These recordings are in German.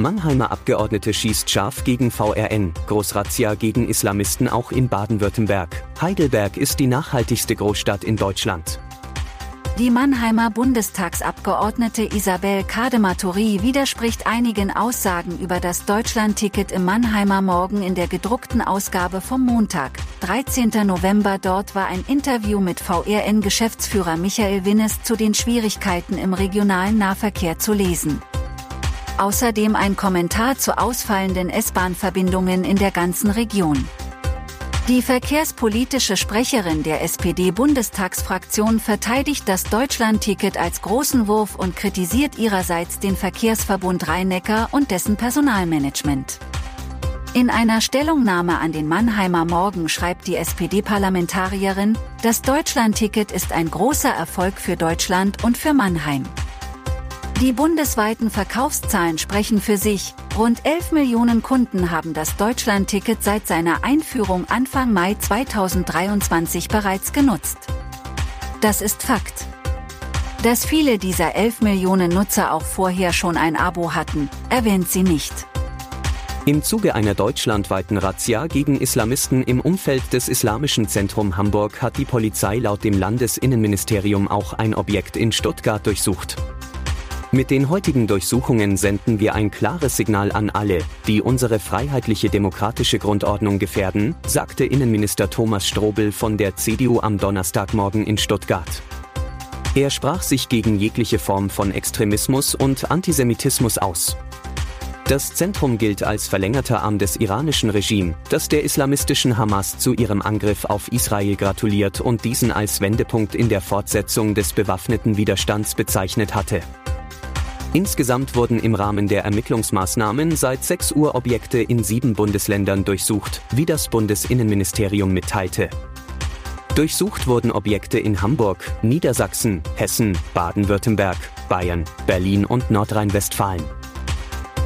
Mannheimer Abgeordnete schießt scharf gegen VRN, Großrazzia gegen Islamisten auch in Baden-Württemberg. Heidelberg ist die nachhaltigste Großstadt in Deutschland. Die Mannheimer Bundestagsabgeordnete Isabel Kadematori widerspricht einigen Aussagen über das Deutschlandticket im Mannheimer Morgen in der gedruckten Ausgabe vom Montag, 13. November. Dort war ein Interview mit VRN-Geschäftsführer Michael Winnes zu den Schwierigkeiten im regionalen Nahverkehr zu lesen. Außerdem ein Kommentar zu ausfallenden S-Bahn-Verbindungen in der ganzen Region. Die verkehrspolitische Sprecherin der SPD-Bundestagsfraktion verteidigt das Deutschlandticket als großen Wurf und kritisiert ihrerseits den Verkehrsverbund Rhein-Neckar und dessen Personalmanagement. In einer Stellungnahme an den Mannheimer Morgen schreibt die SPD-Parlamentarierin, das Deutschlandticket ist ein großer Erfolg für Deutschland und für Mannheim. Die bundesweiten Verkaufszahlen sprechen für sich. Rund 11 Millionen Kunden haben das Deutschlandticket seit seiner Einführung Anfang Mai 2023 bereits genutzt. Das ist Fakt. Dass viele dieser 11 Millionen Nutzer auch vorher schon ein Abo hatten, erwähnt sie nicht. Im Zuge einer deutschlandweiten Razzia gegen Islamisten im Umfeld des Islamischen Zentrum Hamburg hat die Polizei laut dem Landesinnenministerium auch ein Objekt in Stuttgart durchsucht. Mit den heutigen Durchsuchungen senden wir ein klares Signal an alle, die unsere freiheitliche demokratische Grundordnung gefährden, sagte Innenminister Thomas Strobel von der CDU am Donnerstagmorgen in Stuttgart. Er sprach sich gegen jegliche Form von Extremismus und Antisemitismus aus. Das Zentrum gilt als verlängerter Arm des iranischen Regimes, das der islamistischen Hamas zu ihrem Angriff auf Israel gratuliert und diesen als Wendepunkt in der Fortsetzung des bewaffneten Widerstands bezeichnet hatte. Insgesamt wurden im Rahmen der Ermittlungsmaßnahmen seit 6 Uhr Objekte in sieben Bundesländern durchsucht, wie das Bundesinnenministerium mitteilte. Durchsucht wurden Objekte in Hamburg, Niedersachsen, Hessen, Baden-Württemberg, Bayern, Berlin und Nordrhein-Westfalen.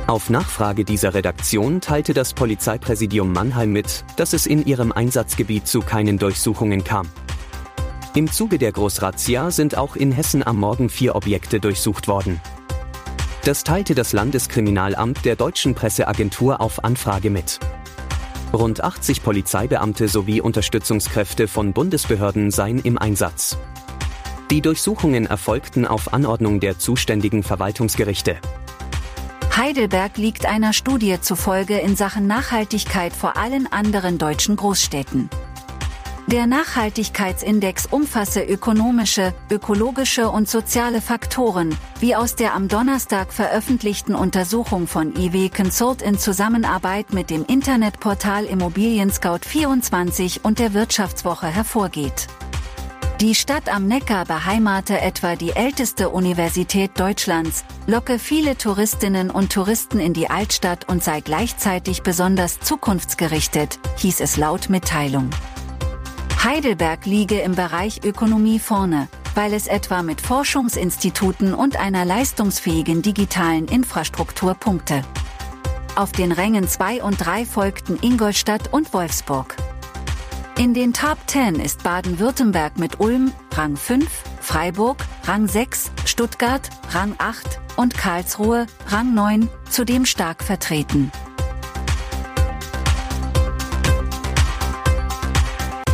Auf Nachfrage dieser Redaktion teilte das Polizeipräsidium Mannheim mit, dass es in ihrem Einsatzgebiet zu keinen Durchsuchungen kam. Im Zuge der Großrazzia sind auch in Hessen am Morgen vier Objekte durchsucht worden. Das teilte das Landeskriminalamt der deutschen Presseagentur auf Anfrage mit. Rund 80 Polizeibeamte sowie Unterstützungskräfte von Bundesbehörden seien im Einsatz. Die Durchsuchungen erfolgten auf Anordnung der zuständigen Verwaltungsgerichte. Heidelberg liegt einer Studie zufolge in Sachen Nachhaltigkeit vor allen anderen deutschen Großstädten. Der Nachhaltigkeitsindex umfasse ökonomische, ökologische und soziale Faktoren, wie aus der am Donnerstag veröffentlichten Untersuchung von IW Consult in Zusammenarbeit mit dem Internetportal Immobilien Scout 24 und der Wirtschaftswoche hervorgeht. Die Stadt am Neckar beheimate etwa die älteste Universität Deutschlands, locke viele Touristinnen und Touristen in die Altstadt und sei gleichzeitig besonders zukunftsgerichtet, hieß es laut Mitteilung. Heidelberg liege im Bereich Ökonomie vorne, weil es etwa mit Forschungsinstituten und einer leistungsfähigen digitalen Infrastruktur punkte. Auf den Rängen 2 und 3 folgten Ingolstadt und Wolfsburg. In den Top 10 ist Baden-Württemberg mit Ulm, Rang 5, Freiburg, Rang 6, Stuttgart, Rang 8 und Karlsruhe, Rang 9, zudem stark vertreten.